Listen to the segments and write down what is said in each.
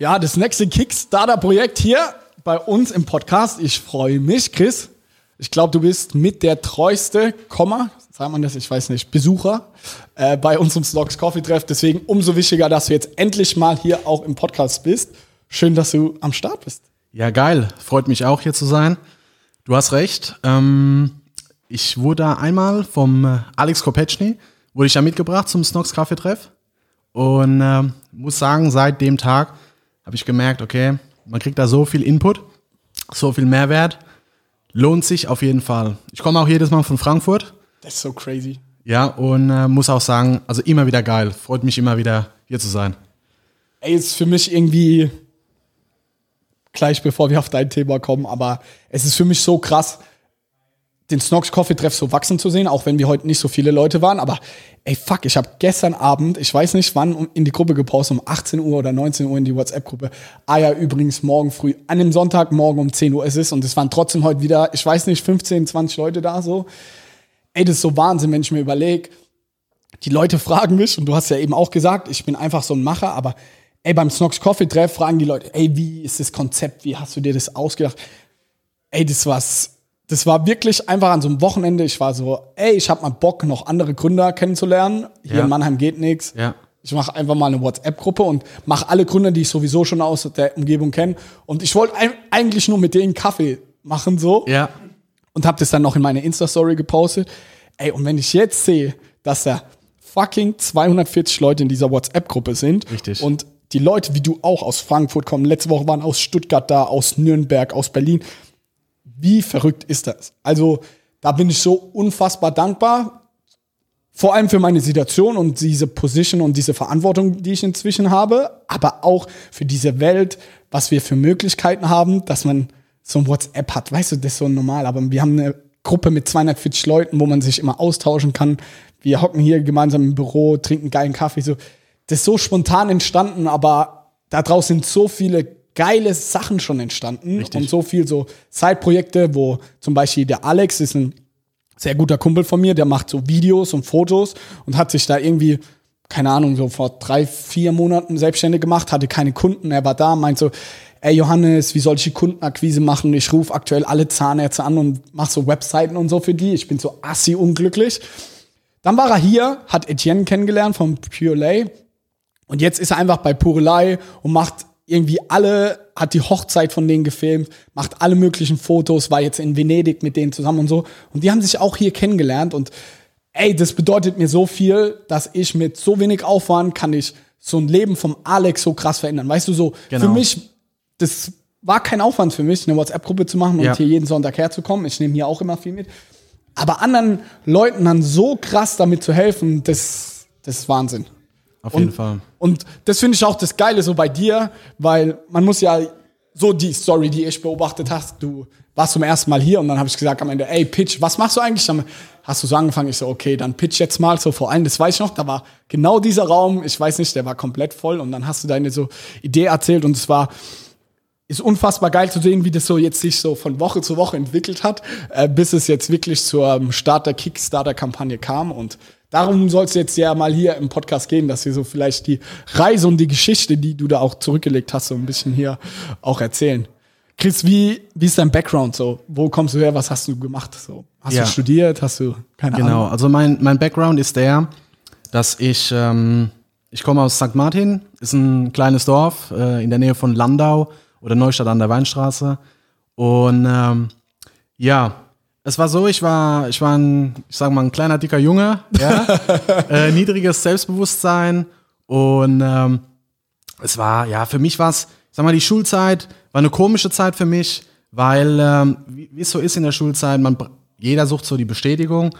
Ja, das nächste Kickstarter-Projekt hier bei uns im Podcast. Ich freue mich, Chris. Ich glaube, du bist mit der treueste Komma, sagt man das, ich weiß nicht, Besucher äh, bei uns im Stocks Coffee Treff. Deswegen umso wichtiger, dass du jetzt endlich mal hier auch im Podcast bist. Schön, dass du am Start bist. Ja, geil. Freut mich auch hier zu sein. Du hast recht. Ähm, ich wurde einmal vom äh, Alex Kopeczny, wurde ich ja mitgebracht zum Snox Kaffee Treff. Und äh, muss sagen, seit dem Tag habe ich gemerkt, okay, man kriegt da so viel Input, so viel Mehrwert. Lohnt sich auf jeden Fall. Ich komme auch jedes Mal von Frankfurt. Das ist so crazy. Ja, und äh, muss auch sagen, also immer wieder geil. Freut mich immer wieder, hier zu sein. Ey, ist für mich irgendwie gleich bevor wir auf dein Thema kommen, aber es ist für mich so krass, den Snox Coffee Treff so wachsen zu sehen, auch wenn wir heute nicht so viele Leute waren. Aber ey, fuck, ich habe gestern Abend, ich weiß nicht wann, in die Gruppe gepostet, um 18 Uhr oder 19 Uhr in die WhatsApp-Gruppe. Ah ja, übrigens morgen früh, an dem Sonntag morgen um 10 Uhr ist es und es waren trotzdem heute wieder, ich weiß nicht, 15, 20 Leute da so. Ey, das ist so Wahnsinn, wenn ich mir überlege. Die Leute fragen mich, und du hast ja eben auch gesagt, ich bin einfach so ein Macher, aber ey, beim Snox Coffee Treff fragen die Leute, ey, wie ist das Konzept, wie hast du dir das ausgedacht? Ey, das war's das war wirklich einfach an so einem Wochenende. Ich war so, ey, ich habe mal Bock, noch andere Gründer kennenzulernen. Hier Ja. in Mannheim geht nichts. Ja. Ich mache einfach mal eine WhatsApp-Gruppe und mache alle Gründer, die ich sowieso schon aus der Umgebung kenne. Und ich wollte eigentlich nur mit denen Kaffee machen so Ja, und habe das dann noch in meine Insta-Story gepostet. Ey, und wenn ich jetzt sehe, dass da fucking 240 Leute in dieser WhatsApp-Gruppe sind Richtig. und die Leute, wie du auch aus Frankfurt kommen, letzte Woche waren aus Stuttgart da, aus Nürnberg, aus Berlin. Wie verrückt ist das? Also, da bin ich so unfassbar dankbar. Vor allem für meine Situation und diese Position und diese Verantwortung, die ich inzwischen habe, aber auch für diese Welt, was wir für Möglichkeiten haben, dass man so ein WhatsApp hat. Weißt du, das ist so normal, aber wir haben eine Gruppe mit 240 Leuten, wo man sich immer austauschen kann. Wir hocken hier gemeinsam im Büro, trinken geilen Kaffee. So, das ist so spontan entstanden, aber da draußen sind so viele geile Sachen schon entstanden Richtig. und so viel so Side-Projekte, wo zum Beispiel der Alex ist ein sehr guter Kumpel von mir, der macht so Videos und Fotos und hat sich da irgendwie, keine Ahnung, so vor drei, vier Monaten selbstständig gemacht, hatte keine Kunden, er war da, meint so, ey Johannes, wie soll ich die Kundenakquise machen? Ich rufe aktuell alle Zahnärzte an und mache so Webseiten und so für die. Ich bin so assi unglücklich. Dann war er hier, hat Etienne kennengelernt vom Pure Lay und jetzt ist er einfach bei Purelei und macht irgendwie alle, hat die Hochzeit von denen gefilmt, macht alle möglichen Fotos, war jetzt in Venedig mit denen zusammen und so. Und die haben sich auch hier kennengelernt und ey, das bedeutet mir so viel, dass ich mit so wenig Aufwand kann ich so ein Leben vom Alex so krass verändern. Weißt du, so Genau. für mich, das war kein Aufwand für mich, eine WhatsApp-Gruppe zu machen und Ja. hier jeden Sonntag herzukommen. Ich nehme hier auch immer viel mit. Aber anderen Leuten dann so krass damit zu helfen, das, das ist Wahnsinn. Auf jeden Fall. Und das finde ich auch das Geile so bei dir, weil man muss ja so die Story, die ich beobachtet hast, du warst zum ersten Mal hier und dann habe ich gesagt am Ende, ey, Pitch, was machst du eigentlich? Dann hast du so angefangen, ich so, okay, dann pitch jetzt mal so vor allem, das weiß ich noch, da war genau dieser Raum, ich weiß nicht, der war komplett voll und dann hast du deine so Idee erzählt und es war, ist unfassbar geil zu sehen, wie das so jetzt sich so von Woche zu Woche entwickelt hat, äh, bis es jetzt wirklich zum Start der Kickstarter-Kampagne kam. Und darum soll es jetzt ja mal hier im Podcast gehen, dass wir so vielleicht die Reise und die Geschichte, die du da auch zurückgelegt hast, so ein bisschen hier auch erzählen. Chris, wie, wie ist dein Background so? Wo kommst du her? Was hast du gemacht? So, hast Ja. du studiert? Hast du keine Genau, Ahnung? also mein, mein Background ist der, dass ich, ähm, ich komme aus St. Martin, ist ein kleines Dorf äh, in der Nähe von Landau oder Neustadt an der Weinstraße. Und ähm, ja, es war so, ich war, ich war ein, ich sag mal, ein kleiner, dicker Junge, ja, äh, niedriges Selbstbewusstsein. Und ähm, es war, ja, für mich war es, sag mal, die Schulzeit war eine komische Zeit für mich, weil ähm, wie es so ist in der Schulzeit, man, jeder sucht so die Bestätigung.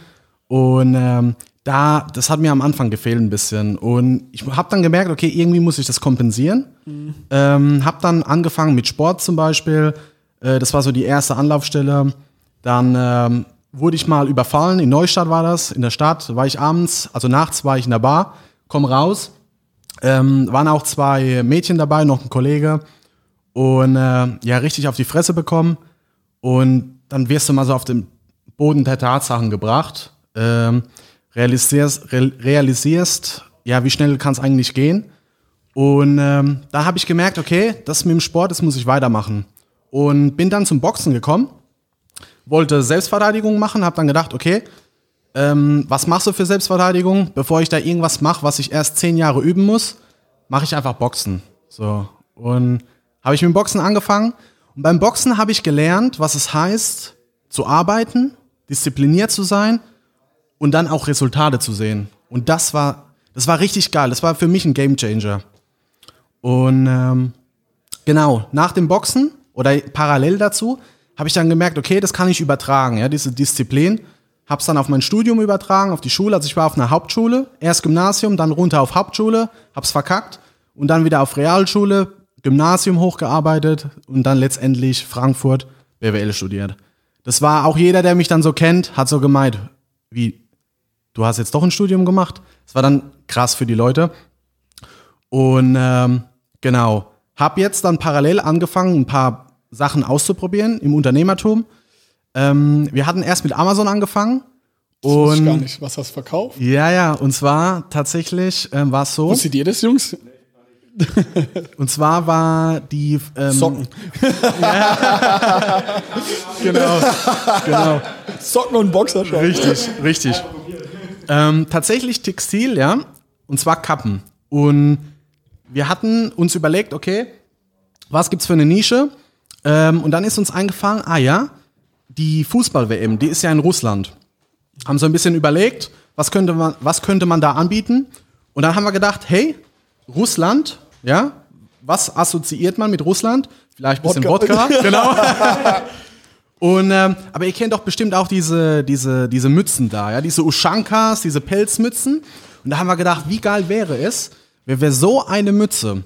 Und ähm, da, das hat mir am Anfang gefehlt ein bisschen. Und ich habe dann gemerkt, okay, irgendwie muss ich das kompensieren. Ähm, habe dann angefangen mit Sport zum Beispiel, äh, das war so die erste Anlaufstelle. Dann ähm, wurde ich mal überfallen, in Neustadt war das, in der Stadt, war ich abends, also nachts war ich in der Bar, komm raus, ähm, waren auch zwei Mädchen dabei, noch ein Kollege. Und äh, ja, richtig auf die Fresse bekommen. Und dann wirst du mal so auf den Boden der Tatsachen gebracht, ähm, realisierst, real, realisierst, ja, wie schnell kann es eigentlich gehen. Und ähm, da habe ich gemerkt, okay, das mit dem Sport, das muss ich weitermachen. Und bin dann zum Boxen gekommen, wollte Selbstverteidigung machen, habe dann gedacht, okay, ähm, was machst du für Selbstverteidigung? Bevor ich da irgendwas mache, was ich erst zehn Jahre üben muss, mache ich einfach Boxen. So. Und habe ich mit Boxen angefangen. Und beim Boxen habe ich gelernt, was es heißt, zu arbeiten, diszipliniert zu sein und dann auch Resultate zu sehen. Und das war, das war richtig geil. Das war für mich ein Gamechanger. Und ähm, genau, nach dem Boxen oder parallel dazu habe ich dann gemerkt, okay, das kann ich übertragen, ja, diese Disziplin. Hab's dann auf mein Studium übertragen, auf die Schule. Also ich war auf einer Hauptschule, erst Gymnasium, dann runter auf Hauptschule, hab's verkackt und dann wieder auf Realschule, Gymnasium hochgearbeitet und dann letztendlich Frankfurt BWL studiert. Das war auch jeder, der mich dann so kennt, hat so gemeint, wie, du hast jetzt doch ein Studium gemacht. Das war dann krass für die Leute. Und ähm, genau, habe jetzt dann parallel angefangen, ein paar Sachen auszuprobieren im Unternehmertum. Ähm, wir hatten erst mit Amazon angefangen. Das Und gar nicht, was hast du verkauft. ja, ja, und zwar tatsächlich ähm, war es so. Wusstet ihr das, Jungs? Und zwar war die ähm, Socken. Genau, genau. Socken und Boxershorts. Richtig, richtig. Ähm, tatsächlich Textil, ja. Und zwar Kappen. Und wir hatten uns überlegt, okay, was gibt's für eine Nische? Ähm, und dann ist uns eingefallen, ah ja, die Fußball-WM, die ist ja in Russland. Haben so ein bisschen überlegt, was könnte man, was könnte man da anbieten? Und dann haben wir gedacht, hey, Russland, ja, was assoziiert man mit Russland? Vielleicht ein bisschen Wodka. Wodka, genau. Und, ähm, aber ihr kennt doch bestimmt auch diese, diese, diese Mützen da, ja, diese Ushankas, diese Pelzmützen. Und da haben wir gedacht, wie geil wäre es, wenn wir so eine Mütze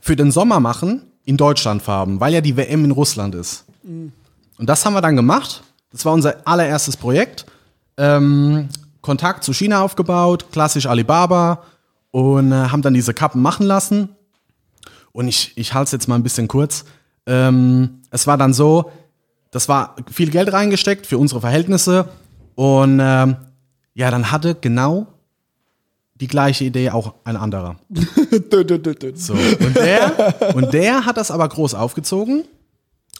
für den Sommer machen in Deutschlandfarben, weil ja die WM in Russland ist. Und das haben wir dann gemacht. Das war unser allererstes Projekt. Ähm, Kontakt zu China aufgebaut, klassisch Alibaba und äh, haben dann diese Kappen machen lassen. Und ich, ich halte es jetzt mal ein bisschen kurz. Ähm, es war dann so, das war viel Geld reingesteckt für unsere Verhältnisse. Und ähm, ja, dann hatte genau die gleiche Idee auch ein anderer. So, und, der, und der hat das aber groß aufgezogen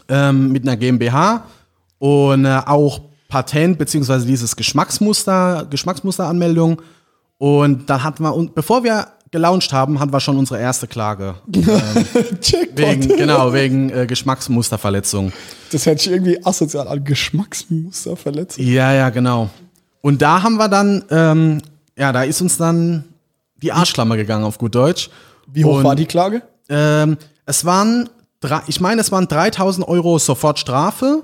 ähm, mit einer GmbH und äh, auch Patent beziehungsweise dieses Geschmacksmuster, Geschmacksmusteranmeldung. Und dann hatten wir, und bevor wir gelauncht haben, hatten wir schon unsere erste Klage. Checkpoint. Wegen, genau, wegen äh, Geschmacksmusterverletzung. Das hätte ich irgendwie asozial an Geschmacksmuster verletzt. Ja, ja, genau. Und da haben wir dann, ähm, ja, da ist uns dann die Arschklammer gegangen auf gut Deutsch. Wie hoch Und, war die Klage? Ähm, es waren, drei, ich meine, es waren 3000 Euro Sofortstrafe,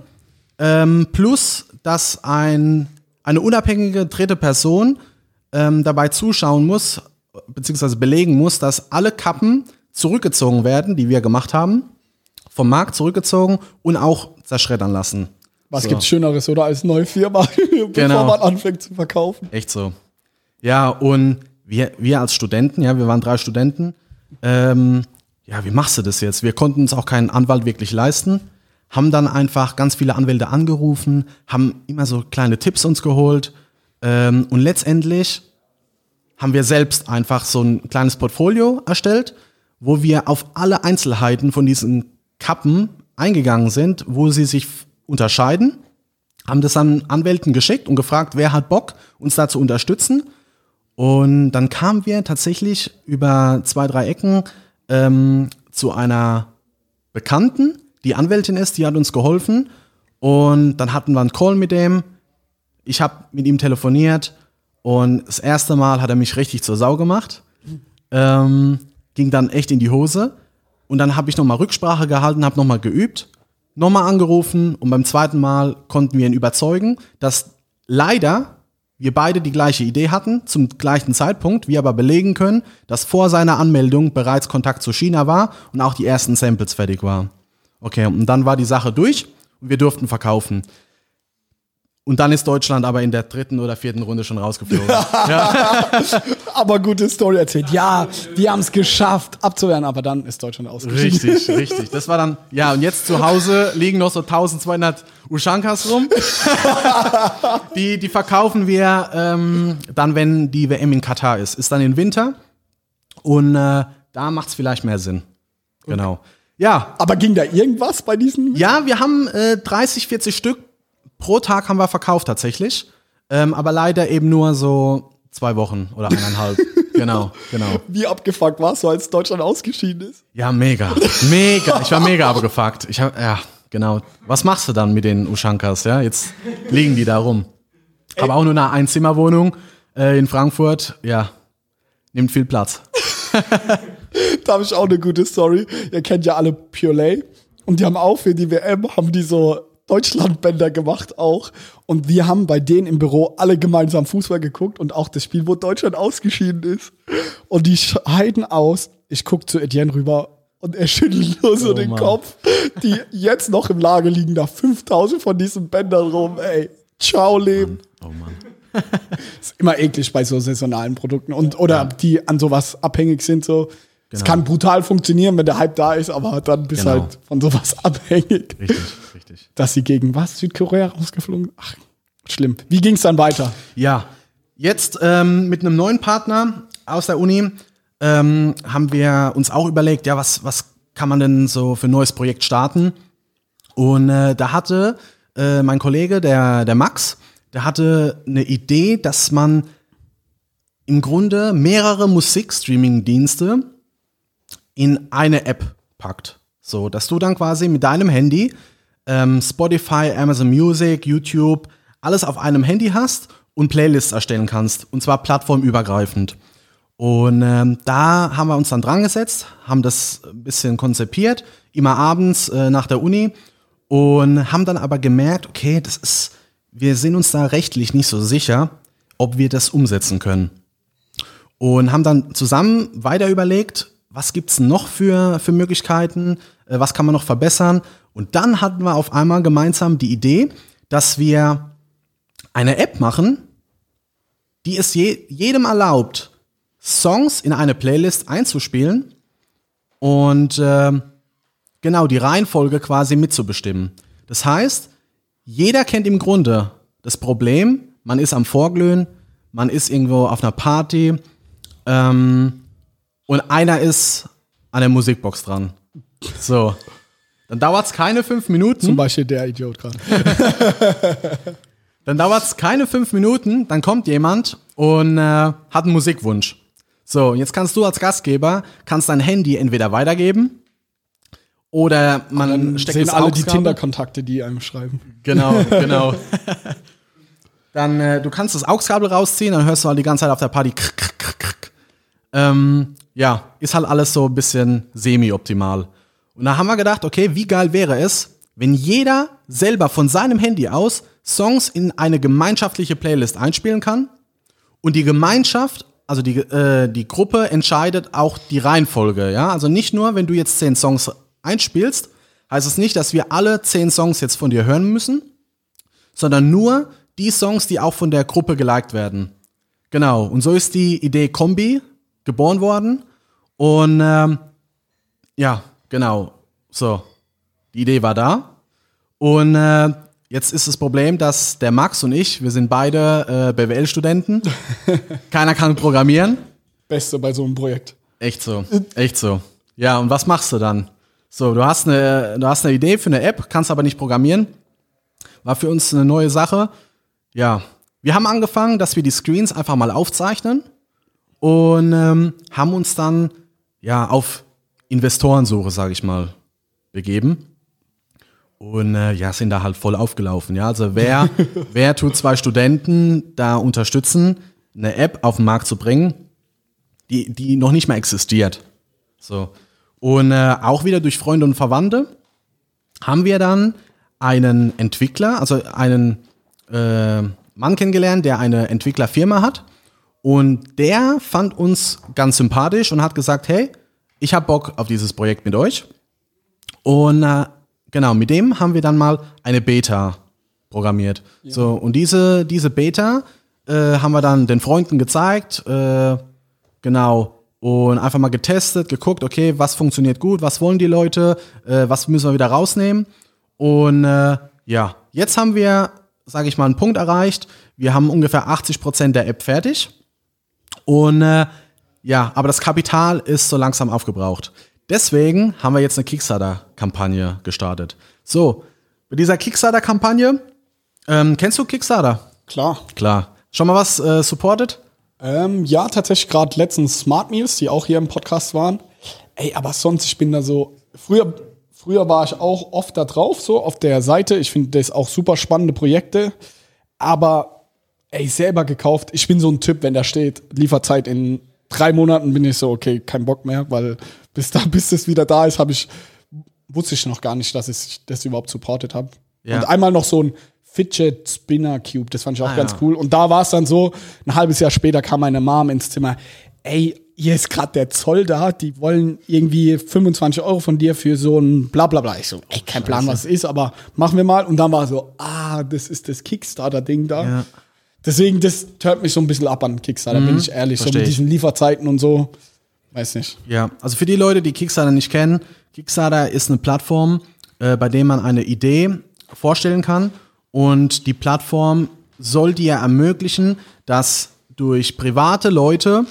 ähm, plus, dass ein, eine unabhängige dritte Person ähm, dabei zuschauen muss, beziehungsweise belegen muss, dass alle Kappen zurückgezogen werden, die wir gemacht haben, vom Markt zurückgezogen und auch zerschreddern lassen. Was So. gibt's Schöneres, oder? Als neue Firma, bevor Genau. man anfängt zu verkaufen. Echt so. Ja, und wir, wir als Studenten, ja, wir waren drei Studenten, ähm, ja, wie machst du das jetzt? Wir konnten uns auch keinen Anwalt wirklich leisten, haben dann einfach ganz viele Anwälte angerufen, haben immer so kleine Tipps uns geholt ähm, und letztendlich haben wir selbst einfach so ein kleines Portfolio erstellt, wo wir auf alle Einzelheiten von diesen Kappen eingegangen sind, wo sie sich unterscheiden, haben das an Anwälten geschickt und gefragt, wer hat Bock, uns da zu unterstützen. Und dann kamen wir tatsächlich über zwei, drei Ecken ähm, zu einer Bekannten, die Anwältin ist, die hat uns geholfen. Und dann hatten wir einen Call mit dem. Ich habe mit ihm telefoniert und das erste Mal hat er mich richtig zur Sau gemacht. Ähm, ging dann echt in die Hose. Und dann habe ich nochmal Rücksprache gehalten, habe nochmal geübt. nochmal angerufen und beim zweiten Mal konnten wir ihn überzeugen, dass leider wir beide die gleiche Idee hatten, zum gleichen Zeitpunkt, wir aber belegen können, dass vor seiner Anmeldung bereits Kontakt zu China war und auch die ersten Samples fertig waren. Okay, und dann war die Sache durch und wir durften verkaufen. Und dann ist Deutschland aber in der dritten oder vierten Runde schon rausgeflogen. Aber gute Story erzählt. Ja, wir haben es geschafft, abzuwehren, aber dann ist Deutschland ausgeschieden. Richtig, richtig. Das war dann, ja, und jetzt zu Hause liegen noch so 1200 Ushankas rum. die, die verkaufen wir ähm, dann, wenn die WM in Katar ist. Ist dann im Winter. Und äh, da macht es vielleicht mehr Sinn. Genau. Ja, Aber ging da irgendwas bei diesen? ja, wir haben äh, 30, 40 Stück pro Tag haben wir verkauft tatsächlich. Ähm, aber leider eben nur so zwei Wochen oder eineinhalb. genau, genau. Wie abgefuckt warst du, als Deutschland ausgeschieden ist? Ja, mega. Mega. Ich war mega abgefuckt. Ich hab, ja, genau. Was machst du dann mit den Ushankas? Ja, jetzt liegen die da rum. Aber auch nur eine Einzimmerwohnung äh, in Frankfurt. Ja, nimmt viel Platz. Da habe ich auch eine gute Story. Ihr kennt ja alle Purelay. Und die haben auch für die WM, haben die so Deutschlandbänder gemacht auch. Und wir haben bei denen im Büro alle gemeinsam Fußball geguckt und auch das Spiel, wo Deutschland ausgeschieden ist. Und die scheiden aus. Ich guck zu Etienne rüber und er schüttelt nur so Oh den Mann. Kopf. Die jetzt noch im Lager liegen da 5000 von diesen Bändern rum, ey. Ciao, Leben. Oh Mann. Ist immer eklig bei so saisonalen Produkten und oder die an sowas abhängig sind so. Es Genau. kann brutal funktionieren, wenn der Hype da ist, aber dann bist du Genau. halt von sowas abhängig. Richtig, richtig. Dass sie gegen was? Südkorea rausgeflogen? Ach, schlimm. Wie ging es dann weiter? Ja, jetzt ähm, mit einem neuen Partner aus der Uni ähm, haben wir uns auch überlegt, ja, was, was kann man denn so für ein neues Projekt starten? Und äh, da hatte äh, mein Kollege, der, der Max, der hatte eine Idee, dass man im Grunde mehrere Musikstreaming-Dienste in eine App packt. So, dass du dann quasi mit deinem Handy ähm, Spotify, Amazon Music, YouTube, alles auf einem Handy hast und Playlists erstellen kannst. Und zwar plattformübergreifend. Und ähm, da haben wir uns dann dran gesetzt, haben das ein bisschen konzipiert, immer abends äh, nach der Uni und haben dann aber gemerkt, okay, das ist, wir sind uns da rechtlich nicht so sicher, ob wir das umsetzen können. Und haben dann zusammen weiter überlegt, was gibt's noch für, für Möglichkeiten, äh, was kann man noch verbessern. Und dann hatten wir auf einmal gemeinsam die Idee, dass wir eine App machen, die es je, jedem erlaubt, Songs in eine Playlist einzuspielen und ähm, genau die Reihenfolge quasi mitzubestimmen. Das heißt, jeder kennt im Grunde das Problem, man ist am Vorglühen, man ist irgendwo auf einer Party ähm, und einer ist an der Musikbox dran. So. Dann dauert es keine fünf Minuten. Zum Beispiel der Idiot gerade. Dann dauert es keine fünf Minuten, dann kommt jemand und äh, hat einen Musikwunsch. So, jetzt kannst du als Gastgeber, kannst dein Handy entweder weitergeben oder man Dann steckt sehen alle die Tinder-Kontakte, die einem schreiben. Genau, genau. dann, äh, du kannst das AUX-Kabel rausziehen, dann hörst du halt die ganze Zeit auf der Party. Krr, krr, krr, krr. Ähm, ja, ist halt alles so ein bisschen semi-optimal. Und da haben wir gedacht, okay, wie geil wäre es, wenn jeder selber von seinem Handy aus Songs in eine gemeinschaftliche Playlist einspielen kann und die Gemeinschaft, also die, äh, die Gruppe entscheidet auch die Reihenfolge, ja. Also nicht nur, wenn du jetzt zehn Songs einspielst, heißt es nicht, dass wir alle zehn Songs jetzt von dir hören müssen, sondern nur die Songs, die auch von der Gruppe geliked werden. Genau. Und so ist die Idee Kombi geboren worden. Und ähm, ja, genau. So. Die Idee war da. Und äh, jetzt ist das Problem, dass der Max und ich, wir sind beide äh, BWL-Studenten. Keiner kann programmieren. Beste bei so einem Projekt. Echt so. Echt so. Ja, und was machst du dann? So, du hast eine, du hast eine Idee für eine App, kannst aber nicht programmieren. War für uns eine neue Sache. Ja, wir haben angefangen, dass wir die Screens einfach mal aufzeichnen und ähm, haben uns dann ja auf Investorensuche, sage ich mal, begeben. Und äh, ja, sind da halt voll aufgelaufen. Ja, also wer, wer tut zwei Studenten da unterstützen, eine App auf den Markt zu bringen, die, die noch nicht mehr existiert. So. Und äh, auch wieder durch Freunde und Verwandte. haben wir dann einen Entwickler, also einen äh, Mann kennengelernt, der eine Entwicklerfirma hat. Und der fand uns ganz sympathisch und hat gesagt, hey, ich habe Bock auf dieses Projekt mit euch. Und äh, genau, mit dem haben wir dann mal eine Beta programmiert. Ja. So, und diese, diese Beta äh, haben wir dann den Freunden gezeigt, äh, genau, und einfach mal getestet, geguckt, okay, was funktioniert gut, was wollen die Leute, äh, was müssen wir wieder rausnehmen. Und äh, ja, jetzt haben wir, sage ich mal, einen Punkt erreicht. Wir haben ungefähr 80 Prozent der App fertig. Und äh, ja, aber das Kapital ist so langsam aufgebraucht. Deswegen haben wir jetzt eine Kickstarter-Kampagne gestartet. So, bei dieser Kickstarter-Kampagne, ähm, kennst du Kickstarter? Klar. Klar. Schon mal was äh, supported? Ähm, ja, tatsächlich gerade letztens Smart Meals, die auch hier im Podcast waren. Ey, aber sonst, ich bin da so. Früher, früher war ich auch oft da drauf, so auf der Seite. Ich finde das auch super spannende Projekte. Aber ey, selber gekauft. Ich bin so ein Typ, wenn da steht, Lieferzeit in drei Monaten, bin ich so, okay, kein Bock mehr, weil bis da, bis das wieder da ist, habe ich, wusste ich noch gar nicht, dass ich das überhaupt supportet habe. Ja. Und einmal noch so ein Fidget Spinner Cube, das fand ich auch ah, ganz ja. cool. Und da war es dann so, ein halbes Jahr später kam meine Mom ins Zimmer, ey, hier ist gerade der Zoll da, die wollen irgendwie 25 Euro von dir für so ein Blablabla. Ich so, ey, kein Plan, was es ist, aber machen wir mal. Und dann war so, ah, das ist das Kickstarter-Ding da. Ja. Deswegen, das hört mich so ein bisschen ab an Kickstarter, mhm, bin ich ehrlich. So mit diesen Lieferzeiten und so. Weiß nicht. Ja, also für die Leute, die Kickstarter nicht kennen, Kickstarter ist eine Plattform, äh, bei der man eine Idee vorstellen kann und die Plattform soll dir ermöglichen, dass durch private Leute,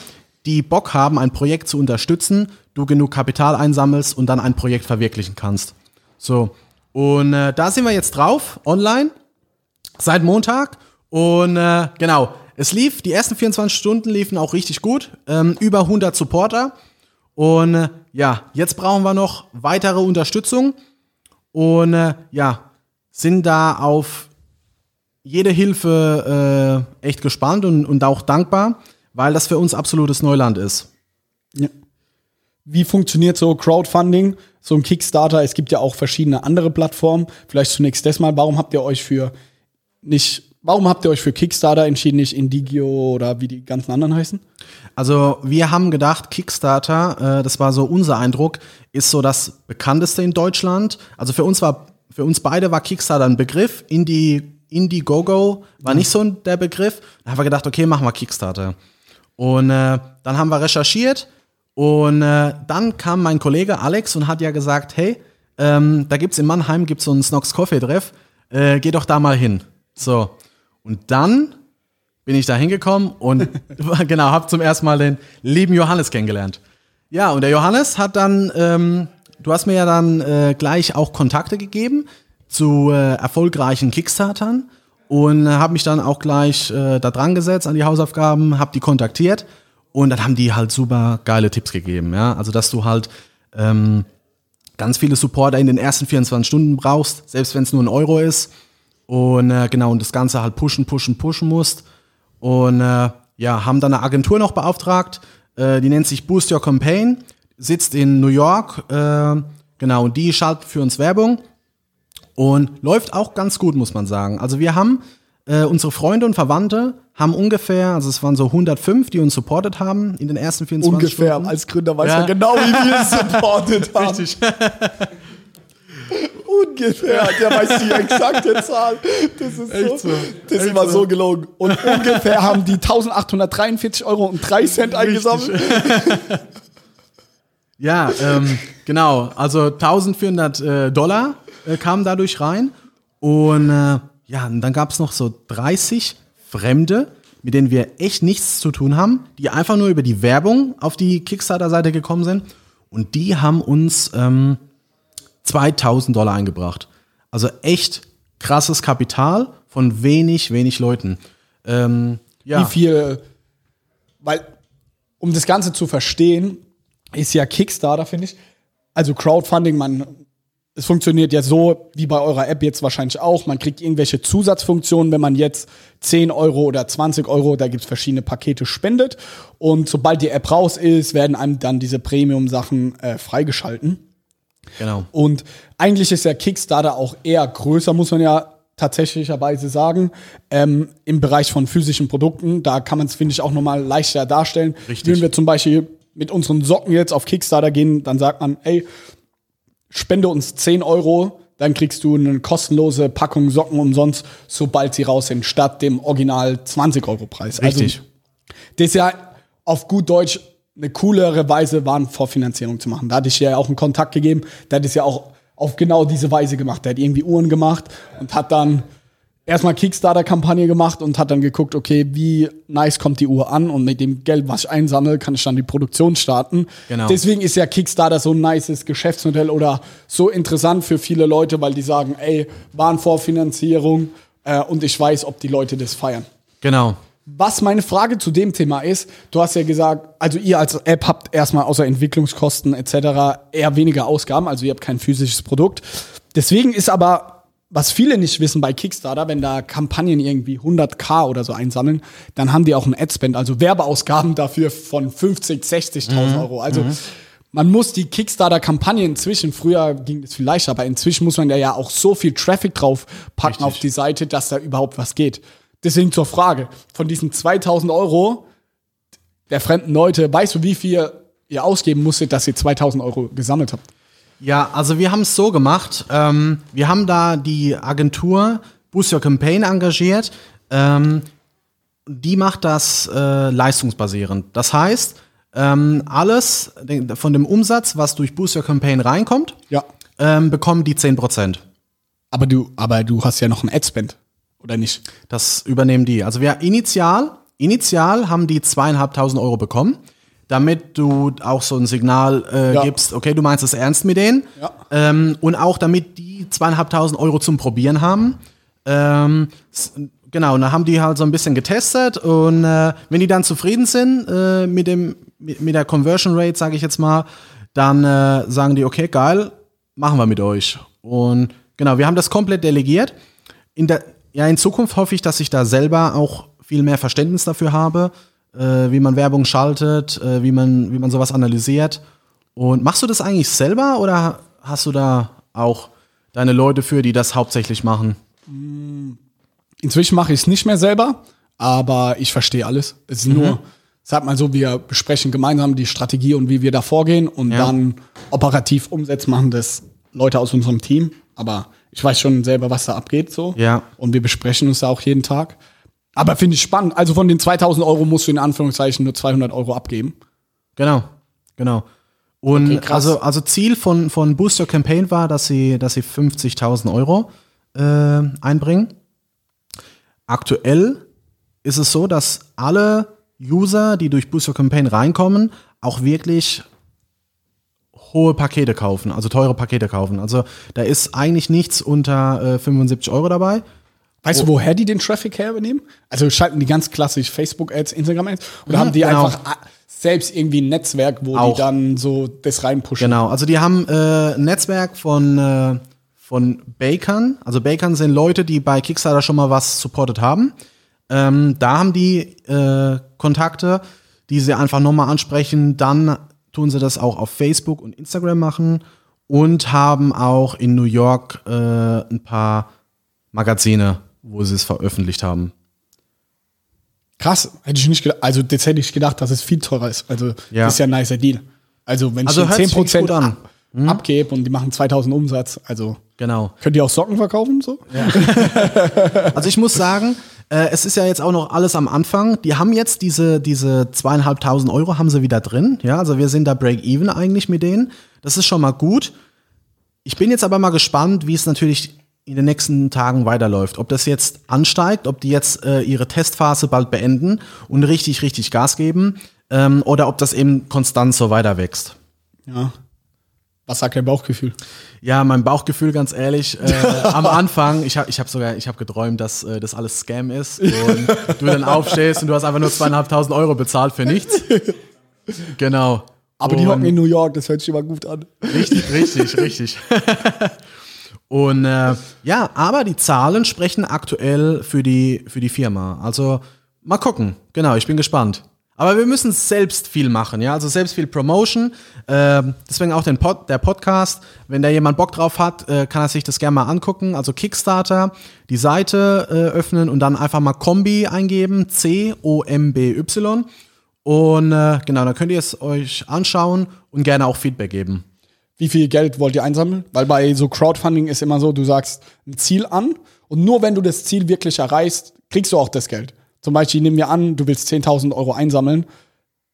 die Bock haben, ein Projekt zu unterstützen, du genug Kapital einsammelst und dann ein Projekt verwirklichen kannst. So, und äh, da sind wir jetzt drauf, online, seit Montag. Und äh, genau, es lief, die ersten 24 Stunden liefen auch richtig gut. Ähm, über 100 Supporter. Und äh, ja, jetzt brauchen wir noch weitere Unterstützung. Und äh, ja, sind da auf jede Hilfe äh, echt gespannt und, und auch dankbar, weil das für uns absolutes Neuland ist. Ja. Wie funktioniert so Crowdfunding, so ein Kickstarter? Es gibt ja auch verschiedene andere Plattformen. Vielleicht zunächst das mal, warum habt ihr euch für nicht Warum habt ihr euch für Kickstarter entschieden, nicht Indigio oder wie die ganzen anderen heißen? Also wir haben gedacht, Kickstarter, äh, das war so unser Eindruck, ist so das bekannteste in Deutschland. Also für uns war, für uns beide war Kickstarter ein Begriff. Indie, Indiegogo war nicht so der Begriff. Da haben wir gedacht, okay, machen wir Kickstarter. Und äh, dann haben wir recherchiert und äh, dann kam mein Kollege Alex und hat ja gesagt, hey, ähm, da gibt's in Mannheim gibt's so einen Snox Coffee Treff, äh, geh doch da mal hin. So. Und dann bin ich da hingekommen und genau, habe zum ersten Mal den lieben Johannes kennengelernt. Ja, und der Johannes hat dann, ähm, du hast mir ja dann äh, gleich auch Kontakte gegeben zu äh, erfolgreichen Kickstartern und habe mich dann auch gleich äh, da dran gesetzt an die Hausaufgaben, habe die kontaktiert und dann haben die halt super geile Tipps gegeben. Ja, also dass du halt ähm, ganz viele Supporter in den ersten 24 Stunden brauchst, selbst wenn es nur ein Euro ist und äh, genau, und das Ganze halt pushen, pushen, pushen musst. Und äh, ja, haben dann eine Agentur noch beauftragt, äh, die nennt sich Boost Your Campaign, sitzt in New York, äh, genau, und die schaltet für uns Werbung und läuft auch ganz gut, muss man sagen. Also wir haben äh, unsere Freunde und Verwandte haben ungefähr, also es waren so 105, die uns supportet haben in den ersten 24 ungefähr, Stunden. Ungefähr, als Gründer weiß ja. man genau, wie wir es supportet haben. Richtig. ungefähr. Der weiß die exakte Zahl. Das ist, so, so. Das ist immer so. so gelogen. Und ungefähr haben die 1843 Euro und 3 Cent eingesammelt. ja, ähm, genau. Also 1400 äh, Dollar äh, kamen dadurch rein. Und äh, ja, und dann gab es noch so 30 Fremde, mit denen wir echt nichts zu tun haben, die einfach nur über die Werbung auf die Kickstarter-Seite gekommen sind. Und die haben uns ähm, 2000 Dollar eingebracht. Also echt krasses Kapital von wenig, wenig Leuten. Ähm, ja. Wie viel, weil, um das Ganze zu verstehen, ist ja Kickstarter, finde ich. Also Crowdfunding, man, es funktioniert ja so, wie bei eurer App jetzt wahrscheinlich auch. Man kriegt irgendwelche Zusatzfunktionen, wenn man jetzt 10 Euro oder 20 Euro, da gibt es verschiedene Pakete, spendet. Und sobald die App raus ist, werden einem dann diese Premium-Sachen äh, freigeschalten. Genau. Und eigentlich ist der Kickstarter auch eher größer, muss man ja tatsächlicherweise sagen, ähm, im Bereich von physischen Produkten. Da kann man es, finde ich, auch nochmal leichter darstellen. Richtig. Wenn wir zum Beispiel mit unseren Socken jetzt auf Kickstarter gehen, dann sagt man, ey, spende uns 10 Euro, dann kriegst du eine kostenlose Packung Socken umsonst, sobald sie raus sind, statt dem Original 20 Euro Preis. Richtig. Also, das ist ja auf gut Deutsch eine coolere Weise, Warenvorfinanzierung zu machen. Da hatte ich ja auch einen Kontakt gegeben, der hat es ja auch auf genau diese Weise gemacht. Der hat irgendwie Uhren gemacht und hat dann erstmal Kickstarter-Kampagne gemacht und hat dann geguckt, okay, wie nice kommt die Uhr an und mit dem Geld, was ich einsammle, kann ich dann die Produktion starten. Genau. Deswegen ist ja Kickstarter so ein nices Geschäftsmodell oder so interessant für viele Leute, weil die sagen, ey, Warenvorfinanzierung äh, und ich weiß, ob die Leute das feiern. Genau. Was meine Frage zu dem Thema ist, du hast ja gesagt, also ihr als App habt erstmal außer Entwicklungskosten etc. eher weniger Ausgaben, also ihr habt kein physisches Produkt. Deswegen ist aber, was viele nicht wissen bei Kickstarter, wenn da Kampagnen irgendwie 100k oder so einsammeln, dann haben die auch einen Adspend, also Werbeausgaben dafür von 50, 60.000 Euro. Also man muss die Kickstarter-Kampagne inzwischen, früher ging das viel leichter, aber inzwischen muss man da ja auch so viel Traffic drauf packen Richtig. auf die Seite, dass da überhaupt was geht. Deswegen zur Frage, von diesen 2000 Euro der fremden Leute, weißt du, wie viel ihr ausgeben musstet, dass ihr 2000 Euro gesammelt habt? Ja, also wir haben es so gemacht. Ähm, wir haben da die Agentur Boost Your Campaign engagiert. Ähm, die macht das äh, leistungsbasierend. Das heißt, ähm, alles von dem Umsatz, was durch Boost Your Campaign reinkommt, Ja. ähm, bekommen die 10%. Aber du, aber du hast ja noch einen Adspend, oder nicht? Das übernehmen die. Also wir initial, initial haben die zweieinhalbtausend Euro bekommen, damit du auch so ein Signal äh, Ja. gibst, okay, du meinst es ernst mit denen. Ja. Ähm, und auch damit die zweieinhalbtausend Euro zum Probieren haben. Ähm, genau, und da haben die halt so ein bisschen getestet und äh, wenn die dann zufrieden sind äh, mit, dem, mit, mit der Conversion Rate, sage ich jetzt mal, dann äh, sagen die, okay, geil, machen wir mit euch. Und genau, wir haben das komplett delegiert. In der, ja, in Zukunft hoffe ich, dass ich da selber auch viel mehr Verständnis dafür habe, äh, wie man Werbung schaltet, äh, wie, man, wie man sowas analysiert. Und machst du das eigentlich selber oder hast du da auch deine Leute für, die das hauptsächlich machen? Inzwischen mache ich es nicht mehr selber, aber ich verstehe alles. Es ist nur, sag mal so, wir besprechen gemeinsam die Strategie und wie wir da vorgehen und Ja. dann operativ umsetzen machen das Leute aus unserem Team. Aber ich weiß schon selber, was da abgeht so. Ja. Und wir besprechen uns da auch jeden Tag. Aber finde ich spannend. Also von den 2000 Euro musst du in Anführungszeichen nur 200 Euro abgeben. Genau, genau. Und Okay, also, also Ziel von, von Booster Campaign war, dass sie, dass sie 50.000 Euro äh, einbringen. Aktuell ist es so, dass alle User, die durch Booster Campaign reinkommen, auch wirklich hohe Pakete kaufen, also teure Pakete kaufen. Also da ist eigentlich nichts unter äh, 75 Euro dabei. Weißt du, woher die den Traffic hernehmen? Also schalten die ganz klassisch Facebook-Ads, Instagram-Ads oder Mhm, haben die genau. einfach ah, selbst irgendwie ein Netzwerk, wo Auch. die dann so das reinpushen? Genau, also die haben äh, ein Netzwerk von, äh, von Bakern. Also Bakern sind Leute, die bei Kickstarter schon mal was supportet haben. Ähm, da haben die äh, Kontakte, die sie einfach nochmal ansprechen. Dann tun sie das auch auf Facebook und Instagram machen und haben auch in New York äh, ein paar Magazine, wo sie es veröffentlicht haben. Krass, hätte ich nicht gedacht. Also, das hätte ich gedacht, dass es viel teurer ist. Also, Ja. das ist ja ein nicer Deal. Also, wenn Also ich wirklich 10% gut an. Mhm. ab, abgebe und die machen 2000 Umsatz, also Genau. könnt ihr auch Socken verkaufen so? Also ich muss sagen, äh, es ist ja jetzt auch noch alles am Anfang. Die haben jetzt diese, diese zweieinhalbtausend Euro haben sie wieder drin. Ja, also wir sind da Break-Even eigentlich mit denen. Das ist schon mal gut. Ich bin jetzt aber mal gespannt, wie es natürlich in den nächsten Tagen weiterläuft. Ob das jetzt ansteigt, ob die jetzt äh, ihre Testphase bald beenden und richtig, richtig Gas geben ähm, oder ob das eben konstant so weiter wächst. Ja. Was sagt dein Bauchgefühl? Ja, mein Bauchgefühl, ganz ehrlich, äh, am Anfang, ich habe ich hab sogar, ich habe geträumt, dass äh, das alles Scam ist und du dann aufstehst und du hast einfach nur zweieinhalbtausend Euro bezahlt für nichts. Genau. Aber die hocken in New York, das hört sich immer gut an. Richtig, richtig, richtig. Und äh, ja, aber die Zahlen sprechen aktuell für die, für die Firma. Also mal gucken. Genau, ich bin gespannt. Aber wir müssen selbst viel machen, ja, also selbst viel Promotion. Äh, deswegen auch den Pod, der Podcast. Wenn da jemand Bock drauf hat, äh, kann er sich das gerne mal angucken. Also Kickstarter, die Seite äh, öffnen und dann einfach mal Kombi eingeben, C-O-M-B-Y. Und äh, genau, dann könnt ihr es euch anschauen und gerne auch Feedback geben. Wie viel Geld wollt ihr einsammeln? Weil bei so Crowdfunding ist immer so, du sagst ein Ziel an und nur wenn du das Ziel wirklich erreichst, kriegst du auch das Geld. Zum Beispiel, nimm mir an, du willst 10.000 Euro einsammeln,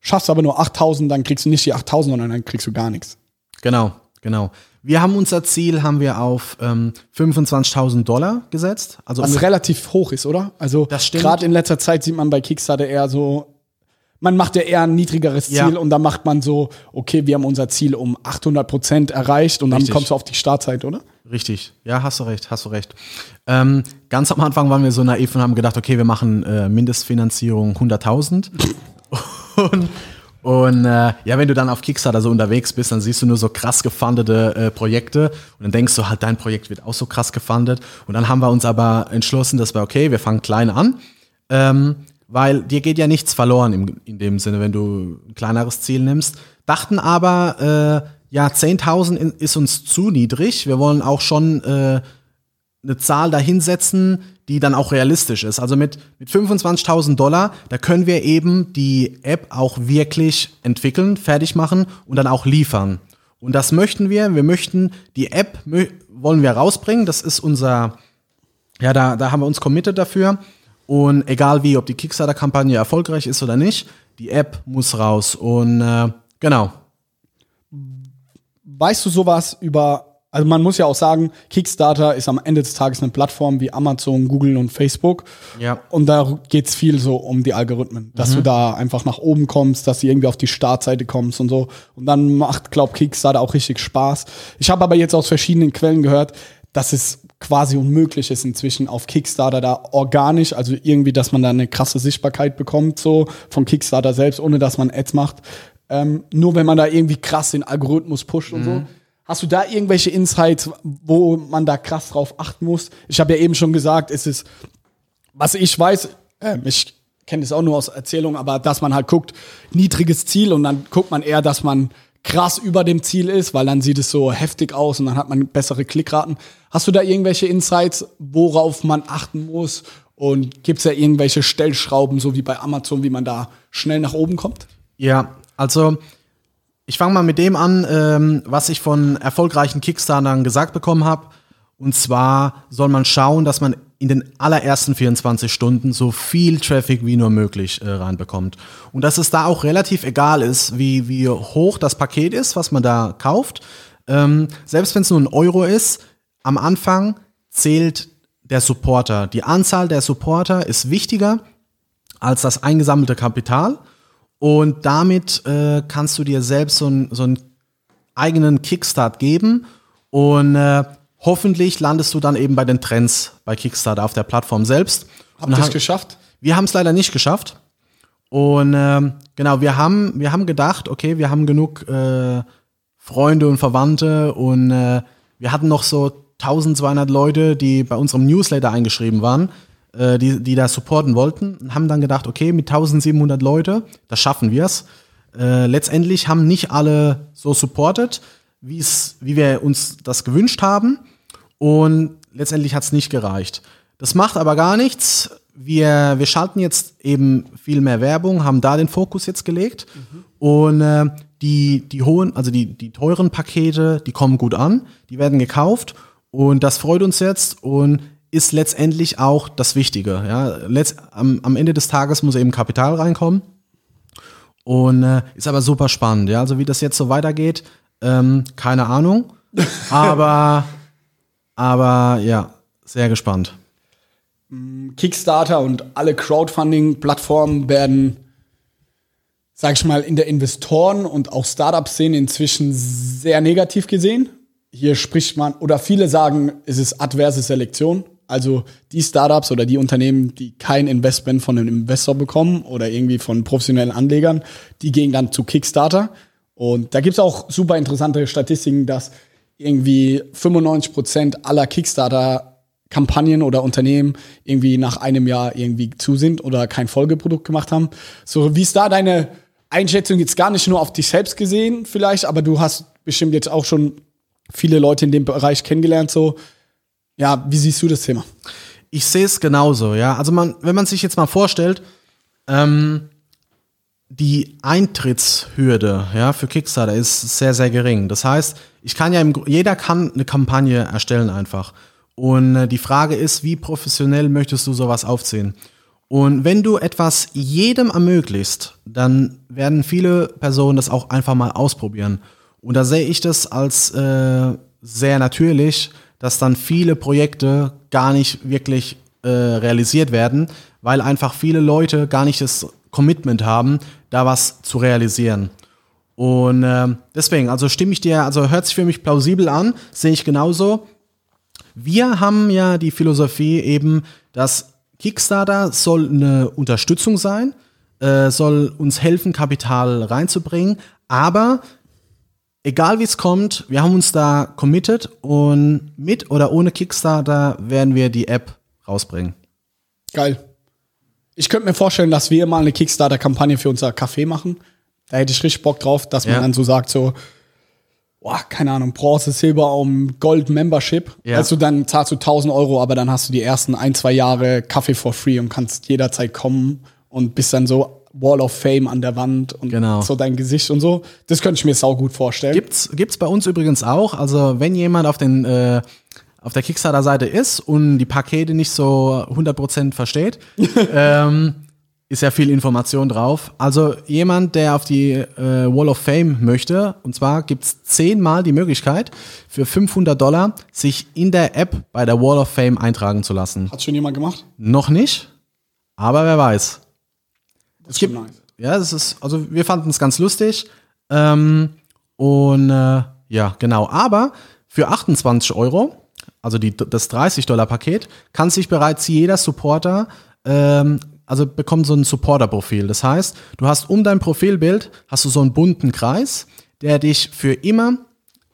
schaffst aber nur 8.000, dann kriegst du nicht die 8.000, sondern dann kriegst du gar nichts. Genau, genau. Wir haben unser Ziel haben wir auf ähm, 25.000 Dollar gesetzt. Also Was relativ hoch ist, oder? Also Das stimmt. gerade in letzter Zeit sieht man bei Kickstarter eher so, man macht ja eher ein niedrigeres Ziel Ja. und dann macht man so, okay, wir haben unser Ziel um 800 Prozent erreicht und dann Richtig. kommst du auf die Startzeit, oder? Richtig, ja, hast du recht, hast du recht. Ähm, ganz am Anfang waren wir so naiv und haben gedacht, okay, wir machen äh, Mindestfinanzierung 100.000. und und äh, ja, wenn du dann auf Kickstarter so unterwegs bist, dann siehst du nur so krass gefundete äh, Projekte und dann denkst du halt, dein Projekt wird auch so krass gefundet. Und dann haben wir uns aber entschlossen, dass wir, okay, wir fangen klein an, ähm, weil dir geht ja nichts verloren im, in dem Sinne, wenn du ein kleineres Ziel nimmst. Dachten aber, äh, ja, 10.000 in- ist uns zu niedrig. Wir wollen auch schon äh, eine Zahl dahinsetzen, die dann auch realistisch ist. Also mit, mit 25.000 Dollar, da können wir eben die App auch wirklich entwickeln, fertig machen und dann auch liefern. Und das möchten wir. Wir möchten die App wollen wir rausbringen. Das ist unser, ja, da, da haben wir uns committed dafür. Und egal wie, ob die Kickstarter-Kampagne erfolgreich ist oder nicht, die App muss raus. Und äh, genau. Weißt du sowas über, also man muss ja auch sagen, Kickstarter ist am Ende des Tages eine Plattform wie Amazon, Google und Facebook. Ja. Und da geht's viel so um die Algorithmen, dass du da einfach nach oben kommst, dass du irgendwie auf die Startseite kommst und so. Und dann macht, glaub Kickstarter auch richtig Spaß. Ich habe aber jetzt aus verschiedenen Quellen gehört, dass es quasi unmöglich ist inzwischen auf Kickstarter da organisch, also irgendwie, dass man da eine krasse Sichtbarkeit bekommt, so von Kickstarter selbst, ohne dass man Ads macht. Ähm, nur wenn man da irgendwie krass den Algorithmus pusht und so. Hast du da irgendwelche Insights, wo man da krass drauf achten muss? Ich habe ja eben schon gesagt, es ist was ich weiß, äh, ich kenne das auch nur aus Erzählung, aber dass man halt guckt, niedriges Ziel und dann guckt man eher, dass man krass über dem Ziel ist, weil dann sieht es so heftig aus und dann hat man bessere Klickraten. Hast du da irgendwelche Insights, worauf man achten muss? Und gibt's da irgendwelche Stellschrauben, so wie bei Amazon, wie man da schnell nach oben kommt? Ja, also ich fange mal mit dem an, ähm, was ich von erfolgreichen Kickstartern gesagt bekommen habe. Und zwar soll man schauen, dass man in den allerersten 24 Stunden so viel Traffic wie nur möglich äh, reinbekommt. Und dass es da auch relativ egal ist, wie, wie hoch das Paket ist, was man da kauft. Ähm, selbst wenn es nur ein Euro ist, am Anfang zählt der Supporter. Die Anzahl der Supporter ist wichtiger als das eingesammelte Kapital. Und damit äh, kannst du dir selbst so, ein, so einen eigenen Kickstart geben. Und äh, hoffentlich landest du dann eben bei den Trends bei Kickstarter auf der Plattform selbst. Habt ihr es ha- geschafft? wir haben es leider nicht geschafft. Und ähm, genau, wir haben, wir haben gedacht, okay, wir haben genug äh, Freunde und Verwandte und äh, wir hatten noch so 1200 Leute, die bei unserem Newsletter eingeschrieben waren, äh, die, die da supporten wollten haben dann gedacht, okay, mit 1700 Leute, das schaffen wir's. Äh, letztendlich haben nicht alle so supportet, wie's, wie wir uns das gewünscht haben. Und letztendlich hat es nicht gereicht. Das macht aber gar nichts. Wir, wir schalten jetzt eben viel mehr Werbung, haben da den Fokus jetzt gelegt. Und äh, die, die hohen, also die, die teuren Pakete, die kommen gut an, die werden gekauft. Und das freut uns jetzt und ist letztendlich auch das Wichtige. Ja. Letzt, am, am Ende des Tages muss eben Kapital reinkommen. Und äh, ist aber super spannend, ja. Also wie das jetzt so weitergeht, ähm, keine Ahnung. Aber, aber ja, sehr gespannt. Kickstarter und alle Crowdfunding-Plattformen werden, sag ich mal, in der Investoren- und auch Startup-Szene inzwischen sehr negativ gesehen. Hier spricht man, oder viele sagen, es ist adverse Selektion. Also die Startups oder die Unternehmen, die kein Investment von einem Investor bekommen oder irgendwie von professionellen Anlegern, die gehen dann zu Kickstarter. Und da gibt's auch super interessante Statistiken, dass irgendwie 95% aller Kickstarter Kampagnen oder Unternehmen irgendwie nach einem Jahr irgendwie zu sind oder kein Folgeprodukt gemacht haben. So, wie ist da deine Einschätzung jetzt gar nicht nur auf dich selbst gesehen vielleicht, aber du hast bestimmt jetzt auch schon viele Leute in dem Bereich kennengelernt, so. Ja, wie siehst du das Thema? Ich sehe es genauso, ja. Also man, wenn man sich jetzt mal vorstellt, ähm, die Eintrittshürde ja, für Kickstarter ist sehr, sehr gering. Das heißt, ich kann ja, im, jeder kann eine Kampagne erstellen einfach. Und äh, die Frage ist, wie professionell möchtest du sowas aufziehen? Und wenn du etwas jedem ermöglicht, dann werden viele Personen das auch einfach mal ausprobieren. Und da sehe ich das als äh, sehr natürlich, dass dann viele Projekte gar nicht wirklich äh, realisiert werden, weil einfach viele Leute gar nicht das Commitment haben, da was zu realisieren. Und äh, deswegen, also stimme ich dir, also hört sich für mich plausibel an, sehe ich genauso. Wir haben ja die Philosophie eben, dass Kickstarter soll eine Unterstützung sein, äh, soll uns helfen, Kapital reinzubringen, aber egal wie es kommt, wir haben uns da committed und mit oder ohne Kickstarter werden wir die App rausbringen. Geil. Ich könnte mir vorstellen, dass wir mal eine Kickstarter-Kampagne für unser Café machen. Da hätte ich richtig Bock drauf, dass man Ja. dann so sagt, so, boah, keine Ahnung, Bronze, Silber, um Gold Membership. Ja. Also dann zahlst du 1000 Euro, aber dann hast du die ersten ein, zwei Jahre Kaffee for free und kannst jederzeit kommen und bist dann so Wall of Fame an der Wand und Genau. so dein Gesicht und so. Das könnte ich mir sau gut vorstellen. Gibt's, gibt's bei uns übrigens auch. Also wenn jemand auf den äh, auf der Kickstarter-Seite ist und die Pakete nicht so 100% versteht, ähm, ist ja viel Information drauf. Also jemand, der auf die äh, Wall of Fame möchte, und zwar gibt's zehnmal die Möglichkeit, für 500 Dollar sich in der App bei der Wall of Fame eintragen zu lassen. Hat schon jemand gemacht? Noch nicht, aber wer weiß. Das ist gibt- nice. Ja, das ist, also wir fanden es ganz lustig. Ähm, und äh, ja, genau. Aber für 28 Euro, also die, das 30-Dollar-Paket, kann sich bereits jeder Supporter, ähm, also bekommt so ein Supporter-Profil. Das heißt, du hast um dein Profilbild, hast du so einen bunten Kreis, der dich für immer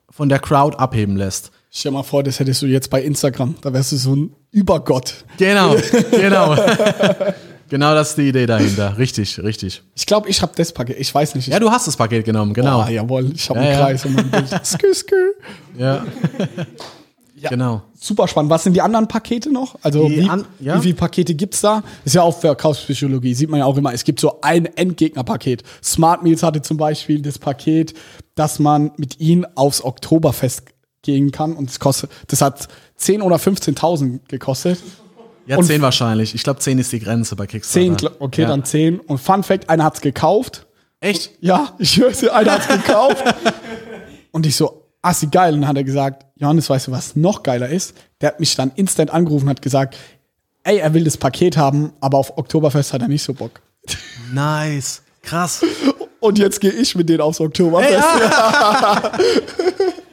von der Crowd abheben lässt. Stell dir mal vor, das hättest du jetzt bei Instagram. Da wärst du so ein Übergott. Genau, genau. Genau das ist die Idee dahinter. Richtig, richtig. Ich glaube, ich habe das Paket. Ich weiß nicht. Ich Ja, du hast das Paket genommen, genau. Ah, jawohl, ich habe Ja, einen ja. Kreis und mein Bild. Skü, skü. Ja. Genau. Super spannend. Was sind die anderen Pakete noch? Also Die wie, an- ja. wie viele Pakete gibt's da? Ist ja auch Verkaufspsychologie, sieht man ja auch immer. Es gibt so ein Endgegnerpaket. Smart Meals hatte zum Beispiel das Paket, dass man mit ihnen aufs Oktoberfest gehen kann und das kostet, das hat 10 oder 15.000 gekostet. Ja, Und- 10 wahrscheinlich. Ich glaube, 10 ist die Grenze bei Kickstarter. 10, okay, ja. dann 10. Und Fun Fact, einer hat's gekauft. Echt? Ja, ich höre dir, einer hat's gekauft. Und ich so, assi geil. Und dann hat er gesagt, Johannes, weißt du, was noch geiler ist? Der hat mich dann instant angerufen und hat gesagt, ey, er will das Paket haben, aber auf Oktoberfest hat er nicht so Bock. Nice. Krass. Und jetzt gehe ich mit denen aufs Oktoberfest.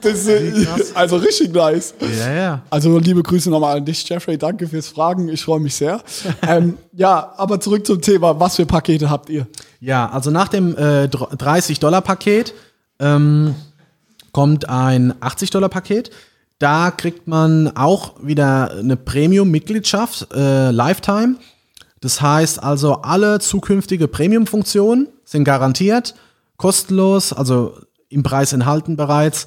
das ist, also richtig nice. Ja, ja. Also liebe Grüße nochmal an dich, Jeffrey. Danke fürs Fragen. Ich freue mich sehr. ähm, ja, aber zurück zum Thema. Was für Pakete habt ihr? Ja, also nach dem äh, 30-Dollar-Paket ähm, kommt ein 80-Dollar-Paket. Da kriegt man auch wieder eine Premium-Mitgliedschaft, äh, Lifetime. Das heißt also, alle zukünftige Premium-Funktionen sind garantiert, kostenlos, also im Preis enthalten bereits,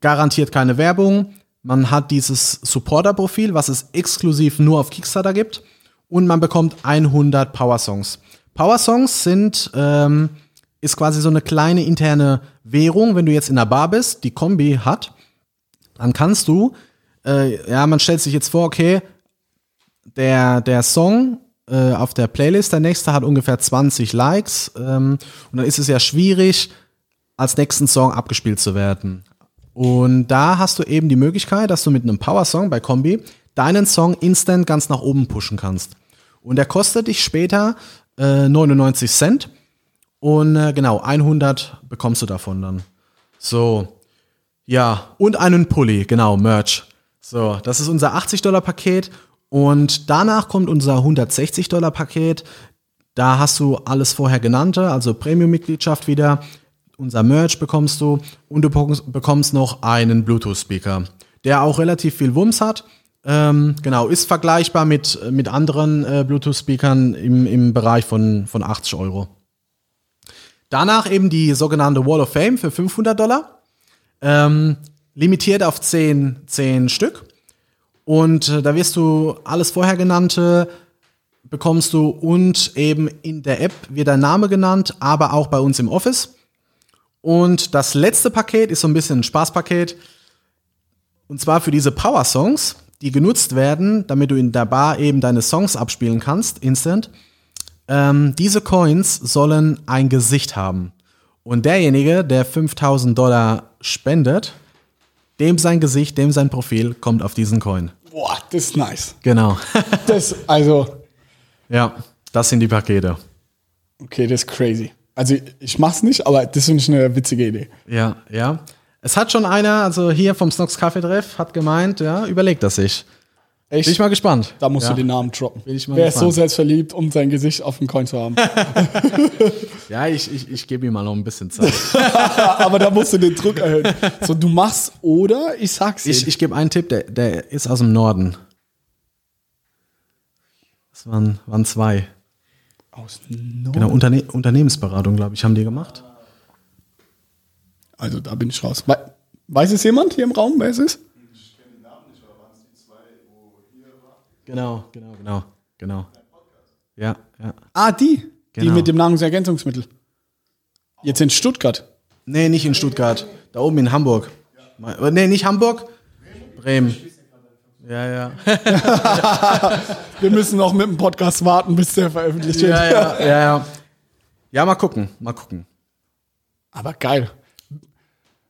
garantiert keine Werbung. Man hat dieses Supporter-Profil, was es exklusiv nur auf Kickstarter gibt. Und man bekommt 100 Power-Songs. Power-Songs sind, ähm, ist quasi so eine kleine interne Währung. Wenn du jetzt in der Bar bist, die Kombi hat, dann kannst du, äh, ja, man stellt sich jetzt vor, okay, der, der Song äh, auf der Playlist, der nächste hat ungefähr 20 Likes. Ähm, und dann ist es ja schwierig, als nächsten Song abgespielt zu werden. Und da hast du eben die Möglichkeit, dass du mit einem Power-Song bei Kombi deinen Song instant ganz nach oben pushen kannst. Und der kostet dich später äh, 99 Cent. Und äh, genau, 100 bekommst du davon dann. So. Ja, und einen Pulli, genau, Merch. So, das ist unser 80-Dollar-Paket. Und danach kommt unser 160-Dollar-Paket. Da hast du alles vorher genannte, also Premium-Mitgliedschaft wieder. Unser Merch bekommst du und du bekommst- noch einen Bluetooth-Speaker. der auch relativ viel Wumms hat. Ähm, genau, ist vergleichbar mit, mit anderen äh, Bluetooth-Speakern im, im Bereich von, von 80 Euro. Danach eben die sogenannte Wall of Fame für 500 Dollar. Ähm, limitiert auf 10, 10 Stück. Und äh, da wirst du alles vorher genannte bekommst du und eben in der App wird dein Name genannt, aber auch bei uns im Office. Und das letzte Paket ist so ein bisschen ein Spaßpaket. Und zwar für diese Power Songs, die genutzt werden, damit du in der Bar eben deine Songs abspielen kannst, instant. Ähm, diese Coins sollen ein Gesicht haben. Und derjenige, der 5000 Dollar spendet, dem sein Gesicht, dem sein Profil kommt auf diesen Coin. Boah, das ist nice. Genau. Das, also, ja, das sind die Pakete. okay, das ist crazy. Also, ich mach's nicht, aber das finde ich eine witzige Idee. Ja, ja. Es hat schon einer, also hier vom Snox Kaffee Treff, hat gemeint, ja, überlegt das sich. Echt? Bin ich mal gespannt. da musst ja. du den Namen droppen. Bin ich mal Wer ist so gespannt. selbstverliebt, um sein Gesicht auf dem Coin zu haben? Ja, ich, ich, ich gebe ihm mal noch ein bisschen Zeit. aber da musst du den Druck erhöhen. So, du machst oder ich sag's dir. ich ich gebe einen Tipp, der, der ist aus dem Norden. Das waren, waren zwei. Aus Nord- Genau, Unterne Unternehmensberatung, glaube ich, haben die gemacht. Also, da bin ich raus. We weiß es jemand hier im Raum, wer es ist? Genau, genau, genau, genau. Ja, ja. Ah, die. Die Genau. mit dem Nahrungsergänzungsmittel. Jetzt in Stuttgart. Nee, nicht in Stuttgart. Da oben in Hamburg. Äh, Nee, nicht Hamburg. Bremen. Ja, ja. Wir müssen noch mit dem Podcast warten, bis der veröffentlicht wird. Ja, ja, ja, ja. Ja, mal gucken, mal gucken. Aber geil.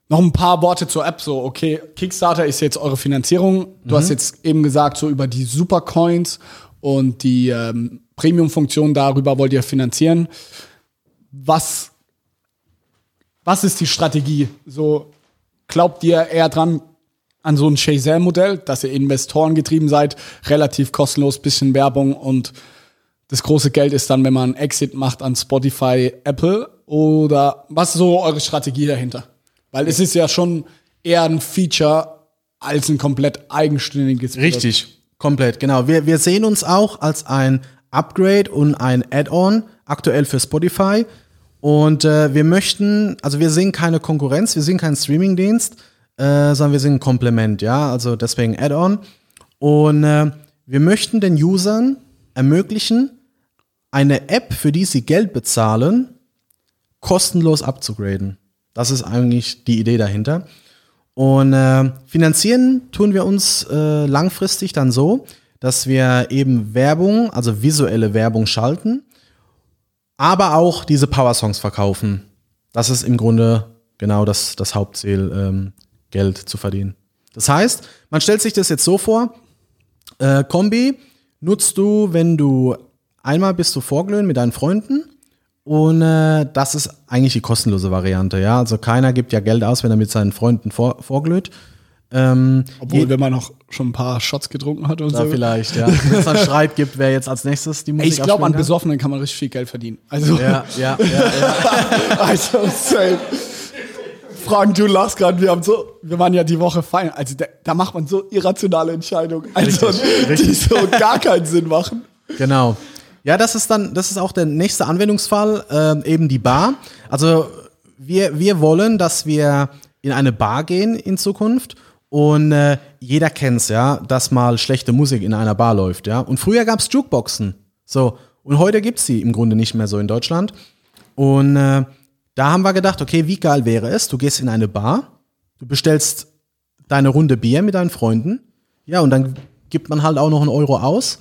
Noch ein paar Worte zur App. So, okay, Kickstarter ist jetzt eure Finanzierung. Du hast jetzt eben gesagt, so über die Supercoins und die ähm, Premium-Funktion darüber wollt ihr finanzieren. Was, was ist die Strategie? So, glaubt ihr eher dran an so ein Shazam-Modell, dass ihr Investoren getrieben seid, relativ kostenlos, bisschen Werbung und das große Geld ist dann, wenn man Exit macht an Spotify, Apple oder was ist so eure Strategie dahinter? Weil es ist ja schon eher ein Feature als ein komplett eigenständiges Produkt. Richtig, komplett, genau. Wir, wir sehen uns auch als ein Upgrade und ein Add-on aktuell für Spotify. Und äh, wir möchten, also wir sehen keine Konkurrenz, wir sehen keinen Streamingdienst, äh, sondern wir sind ein Komplement, ja, also deswegen Add-on. Und äh, wir möchten den Usern ermöglichen, eine App, für die sie Geld bezahlen, kostenlos abzugraden. Das ist eigentlich die Idee dahinter. Und äh, finanzieren tun wir uns äh, langfristig dann so, dass wir eben Werbung, also visuelle Werbung schalten, aber auch diese Power-Songs verkaufen. Das ist im Grunde genau das, das Hauptziel, ähm, Geld zu verdienen. Das heißt, man stellt sich das jetzt so vor, äh, Kombi nutzt du, wenn du einmal bist du vorglühen mit deinen Freunden und äh, das ist eigentlich die kostenlose Variante, ja. Also keiner gibt ja Geld aus, wenn er mit seinen Freunden vor, vorglüht. Ähm, Obwohl, wenn man noch schon ein paar Shots getrunken hat und da so. vielleicht, ja. Wenn es dann Streit gibt, wer jetzt als nächstes die Musik Ey, ich glaube, an Besoffenen kann man richtig viel Geld verdienen. Also. Ja, ja, ja, ja. also safe. Frank, du lachst gerade, wir haben so, wir waren ja die Woche feiern. Also da, da macht man so irrationale Entscheidungen, also, Richtig, die so gar keinen Sinn machen. Genau. Ja, das ist dann, das ist auch der nächste Anwendungsfall, ähm, eben die Bar. Also wir, wir wollen, dass wir in eine Bar gehen in Zukunft und äh, jeder kennt's, ja, dass mal schlechte Musik in einer Bar läuft, ja. Und früher gab's Jukeboxen, so und heute gibt's sie im Grunde nicht mehr so in Deutschland. Und äh, da haben wir gedacht, okay, wie geil wäre es? Du gehst in eine Bar, du bestellst deine Runde Bier mit deinen Freunden, ja, und dann gibt man halt auch noch einen Euro aus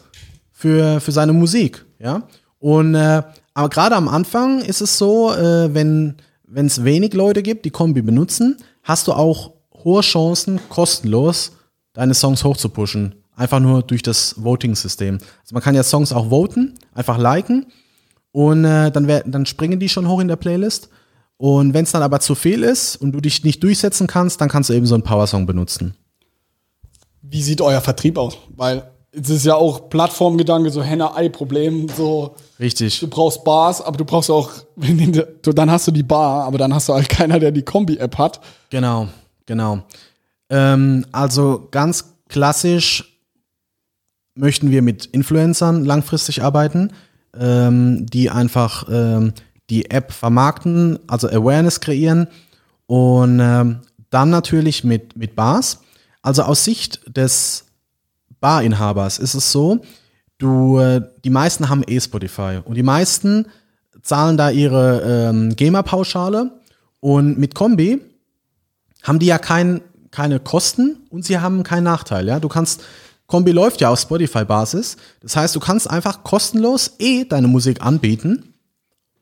für, für seine Musik, ja. Und äh, aber gerade am Anfang ist es so, äh, wenn es wenig Leute gibt, die Kombi benutzen, hast du auch hohe Chancen, kostenlos deine Songs hochzupushen. Einfach nur durch das Voting-System. Also man kann ja Songs auch voten, einfach liken und äh, dann, wär, dann springen die schon hoch in der Playlist. Und wenn es dann aber zu viel ist und du dich nicht durchsetzen kannst, dann kannst du eben so einen Power-Song benutzen. Wie sieht euer Vertrieb aus? Weil es ist ja auch Plattformgedanke, so Henne-Ei-Problem, so Richtig. du brauchst Bars, aber du brauchst auch, dann hast du die Bar, aber dann hast du halt keiner, der die Kombi-App hat. Genau, genau. Ähm, also ganz klassisch möchten wir mit Influencern langfristig arbeiten, ähm, die einfach ähm, die App vermarkten, also Awareness kreieren und ähm, dann natürlich mit, mit Bars. Also aus Sicht des Barinhabers ist es so, du, äh, die meisten haben eh Spotify und die meisten zahlen da ihre ähm, GEMA-Pauschale und mit Kombi haben die ja kein, keine Kosten und sie haben keinen Nachteil. Ja? Du kannst, Kombi läuft ja auf Spotify-Basis. Das heißt, du kannst einfach kostenlos eh deine Musik anbieten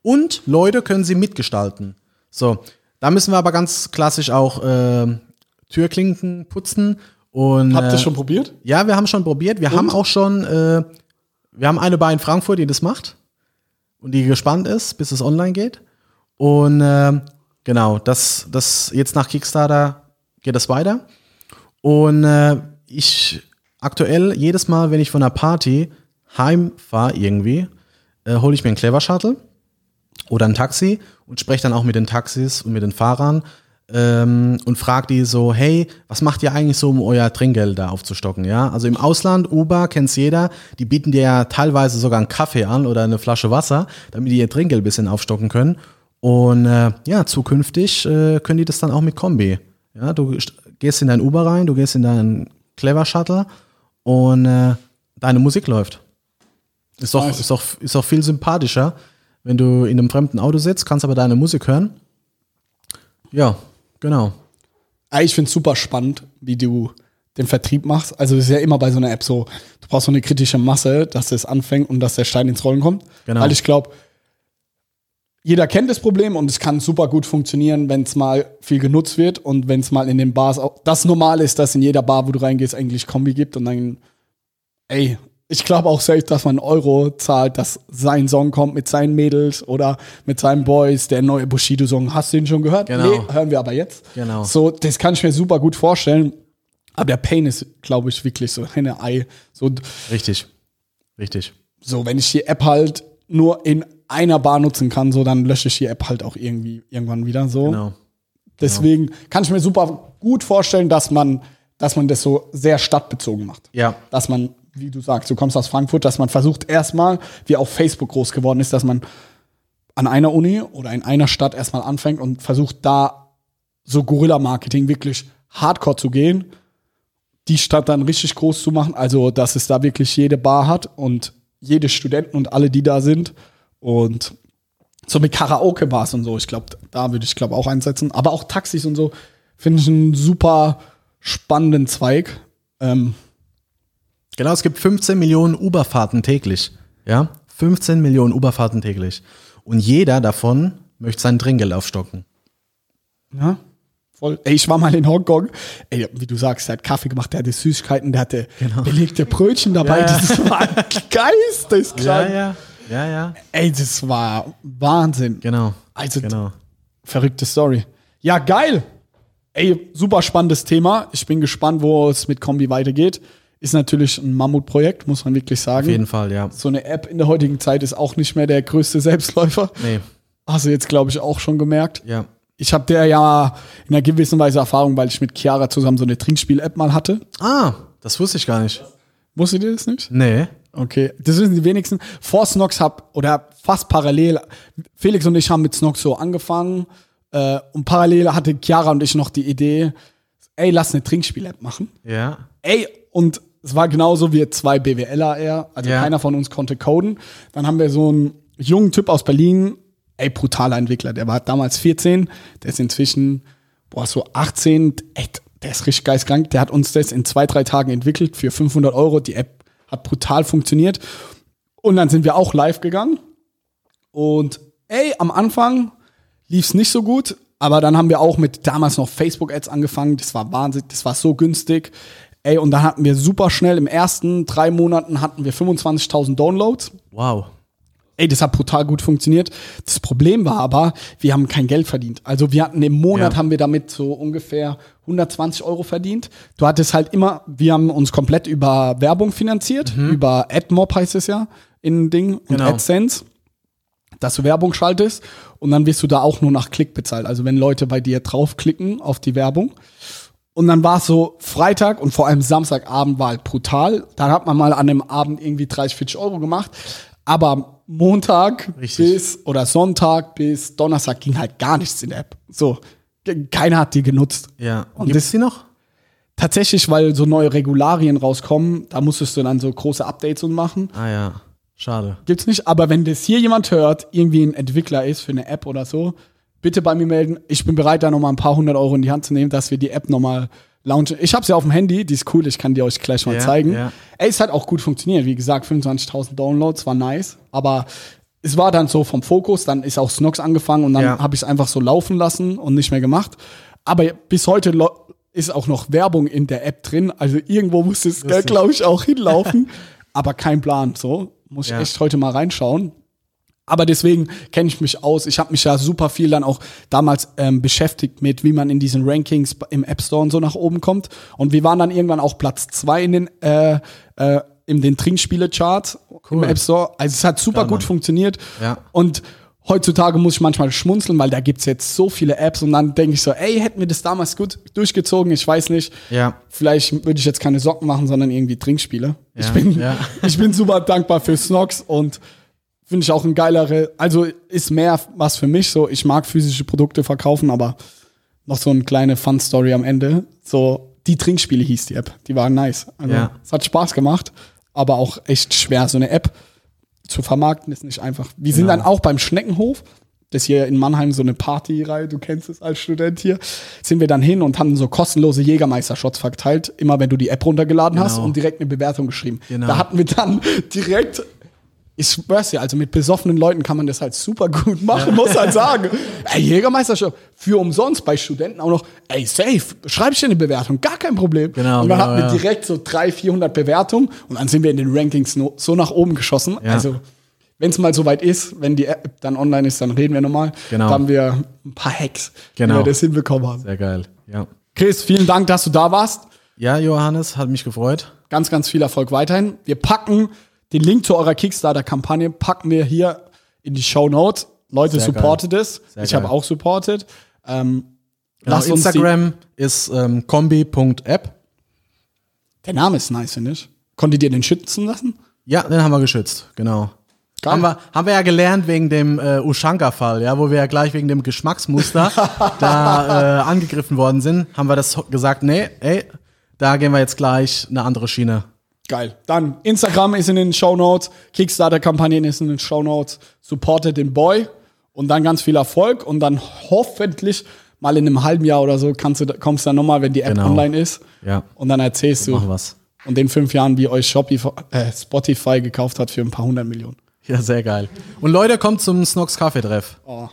und Leute können sie mitgestalten. So, da müssen wir aber ganz klassisch auch äh, Türklinken putzen. Und, Habt ihr äh, schon probiert? Ja, wir haben schon probiert. Wir Und? haben auch schon, äh, wir haben eine Bar in Frankfurt, die das macht und die gespannt ist, bis es online geht. Und äh, genau, das, das jetzt nach Kickstarter geht das weiter. Und äh, ich aktuell jedes Mal, wenn ich von einer Party heimfahre irgendwie, äh, hole ich mir einen Clever Shuttle oder ein Taxi und spreche dann auch mit den Taxis und mit den Fahrern ähm, und frage die so, hey, was macht ihr eigentlich so, um euer Trinkgeld da aufzustocken? Ja, also im Ausland, Uber kennt's jeder, die bieten dir ja teilweise sogar einen Kaffee an oder eine Flasche Wasser, damit die ihr Trinkgeld ein bisschen aufstocken können. Und äh, ja, zukünftig äh, können die das dann auch mit Kombi. Ja, du st- gehst in dein Uber rein, du gehst in deinen Clever Shuttle und äh, deine Musik läuft. Ist doch, ist, doch, ist doch viel sympathischer, wenn du in einem fremden Auto sitzt, kannst aber deine Musik hören. Ja, genau. Ah, Ich finde es super spannend, wie du den Vertrieb machst. Also es ist ja immer bei so einer App so, du brauchst so eine kritische Masse, dass es anfängt und dass der Stein ins Rollen kommt. Genau. Weil ich glaube, jeder kennt das Problem und es kann super gut funktionieren, wenn es mal viel genutzt wird und wenn es mal in den Bars auch das normal ist, dass in jeder Bar, wo du reingehst, eigentlich Kombi gibt und dann, ey, ich glaube auch selbst, dass man Euro zahlt, dass sein Song kommt mit seinen Mädels oder mit seinen Boys, der neue Bushido-Song. Hast du den schon gehört? Genau. Nee, hören wir aber jetzt. Genau. So, das kann ich mir super gut vorstellen. Aber der Pain ist, glaube ich, wirklich so eine Ei. So, Richtig. Richtig. so, wenn ich die App halt nur in einer Bar nutzen kann, so, dann lösche ich die App halt auch irgendwie irgendwann wieder so. Genau. Deswegen kann ich mir super gut vorstellen, dass man, dass man das so sehr stadtbezogen macht. Ja. Dass man, wie du sagst, du kommst aus Frankfurt, dass man versucht erstmal, wie auch Facebook groß geworden ist, dass man an einer Uni oder in einer Stadt erstmal anfängt und versucht da so Guerilla-Marketing wirklich hardcore zu gehen, die Stadt dann richtig groß zu machen, also dass es da wirklich jede Bar hat und jede Studenten und alle, die da sind und so mit Karaoke-Bars und so, ich glaube, da würde ich glaube auch einsetzen, aber auch Taxis und so finde ich einen super spannenden Zweig. Ähm, Genau, es gibt 15 Millionen Uberfahrten täglich. Ja, 15 Millionen Uberfahrten täglich. Und jeder davon möchte sein Trinkgeld aufstocken. Ja, voll. Ey, ich war mal in Hongkong. Ey, wie du sagst, der hat Kaffee gemacht, der hatte Süßigkeiten, der hatte belegte Brötchen dabei. Ja, ja. Das war geisteskrank. ja. Ja, ja. Ey, das war Wahnsinn. Genau. Also, Genau. verrückte Story. Ja, geil. Ey, super spannendes Thema. Ich bin gespannt, wo es mit Kombi weitergeht. Ist natürlich ein Mammutprojekt, muss man wirklich sagen. Auf jeden Fall, ja. So eine App in der heutigen Zeit ist auch nicht mehr der größte Selbstläufer. Nee, Hast du jetzt, glaube ich, auch schon gemerkt. ja. Ich habe der ja in einer gewissen Weise Erfahrung, weil ich mit Chiara zusammen so eine Trinkspiel-App mal hatte. Ah, das wusste ich gar nicht. Wusstet ihr das nicht? Nee. Okay, das wissen die wenigsten. Vor Snox hab, oder fast parallel, Felix und ich haben mit Snox so angefangen äh, und parallel hatte Chiara und ich noch die Idee, ey, lass eine Trinkspiel-App machen. Ja. Ey, und es war genauso wie zwei BWLer eher, also Ja. keiner von uns konnte coden. Dann haben wir so einen jungen Typ aus Berlin, ey, brutaler Entwickler, der war damals 14, der ist inzwischen, boah, so 18, ey, der ist richtig geistkrank, der hat uns das in zwei, drei Tagen entwickelt für 500 Euro, die App hat brutal funktioniert. Und dann sind wir auch live gegangen und ey, am Anfang lief es nicht so gut, aber dann haben wir auch mit damals noch Facebook-Ads angefangen. Das war Wahnsinn, das war so günstig. Ey, und dann hatten wir super schnell, im ersten drei Monaten hatten wir 25.000 Downloads. Wow. Ey, das hat brutal gut funktioniert. Das Problem war aber, wir haben kein Geld verdient. Also wir hatten im Monat Ja. haben wir damit so ungefähr 120 Euro verdient. Du hattest halt immer, wir haben uns komplett über Werbung finanziert, über AdMob heißt es ja in Ding und Genau. AdSense, dass du Werbung schaltest und dann wirst du da auch nur nach Klick bezahlt. Also wenn Leute bei dir draufklicken auf die Werbung. Und dann war es so Freitag und vor allem Samstagabend war halt brutal. Dann hat man mal an dem Abend irgendwie 30, 40 Euro gemacht. Aber Montag Richtig. bis oder Sonntag bis Donnerstag ging halt gar nichts in der App. So, keiner hat die genutzt. Ja. Und Gibt das- es die noch? Tatsächlich, weil so neue Regularien rauskommen, da musstest du dann so große Updates und machen. Ah ja. Schade. Gibt's nicht, aber wenn das hier jemand hört, irgendwie ein Entwickler ist für eine App oder so, bitte bei mir melden. Ich bin bereit, da nochmal ein paar hundert Euro in die Hand zu nehmen, dass wir die App nochmal launchen. Ich habe sie auf dem Handy, die ist cool, ich kann die euch gleich mal Ja, zeigen. ja. Ey, es hat auch gut funktioniert. Wie gesagt, 25.000 Downloads, war nice. Aber es war dann so vom Fokus, dann ist auch Snox angefangen und dann Ja. habe ich es einfach so laufen lassen und nicht mehr gemacht. Aber bis heute ist auch noch Werbung in der App drin. Also irgendwo muss es, glaube ich, auch hinlaufen. aber kein Plan. So muss ich Ja. echt heute mal reinschauen. Aber deswegen kenne ich mich aus. Ich habe mich ja super viel dann auch damals ähm, beschäftigt mit, wie man in diesen Rankings im App Store und so nach oben kommt. Und wir waren dann irgendwann auch Platz zwei in den äh, äh, in den Trinkspiele-Charts im Cool. App Store. Also es hat super Geil, gut funktioniert. Ja. Und heutzutage muss ich manchmal schmunzeln, weil da gibt's jetzt so viele Apps und dann denke ich so, ey, hätten wir das damals gut durchgezogen, ich weiß nicht. Ja. Vielleicht würde ich jetzt keine Socken machen, sondern irgendwie Trinkspiele. ich, Ja, bin, ja. ich bin super dankbar für Snox und finde ich auch ein geilere, also ist mehr was für mich so. Ich mag physische Produkte verkaufen, aber noch so eine kleine Fun-Story am Ende. So, die Trinkspiele hieß die App. Die waren nice. Also, Ja. Es hat Spaß gemacht, aber auch echt schwer, so eine App zu vermarkten ist nicht einfach. Wir sind Genau. dann auch beim Schneckenhof. Das hier in Mannheim so eine Partyreihe, du kennst es als Student hier, sind wir dann hin und haben so kostenlose Jägermeister-Shots verteilt, immer wenn du die App runtergeladen hast Genau. und direkt eine Bewertung geschrieben. Genau. Da hatten wir dann direkt, ich schwör's dir, also mit besoffenen Leuten kann man das halt super gut machen, muss halt sagen. Ey, Jägermeister-Shot, für umsonst bei Studenten auch noch, ey, safe, schreib ich dir eine Bewertung, gar kein Problem. Genau, und dann genau, hatten wir ja. direkt so 300, 400 Bewertungen und dann sind wir in den Rankings so nach oben geschossen. Ja. Also, wenn es mal soweit ist, wenn die App dann online ist, dann reden wir nochmal. Genau. Da haben wir ein paar Hacks, Genau. wie wir das hinbekommen haben. Sehr geil. Ja. Chris, vielen Dank, dass du da warst. Ja, Johannes, hat mich gefreut. Ganz, ganz viel Erfolg weiterhin. Wir packen den Link zu eurer Kickstarter-Kampagne, packen wir hier in die Show Notes. Leute, Sehr supportet es. Sehr Ich habe geil. auch supportet. Ähm, Genau, lasst Instagram ist ähm, kombi.app. Der Name ist nice, finde ich. Konntet ihr den schützen lassen? Ja, den haben wir geschützt, genau. Geil. Haben wir, haben wir ja gelernt wegen dem äh, Ushanka-Fall, ja, wo wir ja gleich wegen dem Geschmacksmuster da äh, angegriffen worden sind, haben wir das gesagt, nee, ey, da gehen wir jetzt gleich eine andere Schiene. Geil. Dann Instagram ist in den Show Notes, Kickstarter-Kampagnen ist in den Show Notes. Supportet den Boy und dann ganz viel Erfolg und dann hoffentlich mal in einem halben Jahr oder so kannst du, kommst du dann nochmal, wenn die App Genau. online ist. Ja. Und dann erzählst du wir's. und in fünf Jahren, wie euch Shopify, äh, Spotify gekauft hat für ein paar hundert Millionen. Ja, sehr geil. Und Leute, kommt zum Snox Kaffee-Treff. Oh,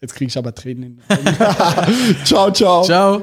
jetzt kriege ich aber Tränen in den. Ciao, ciao. Ciao.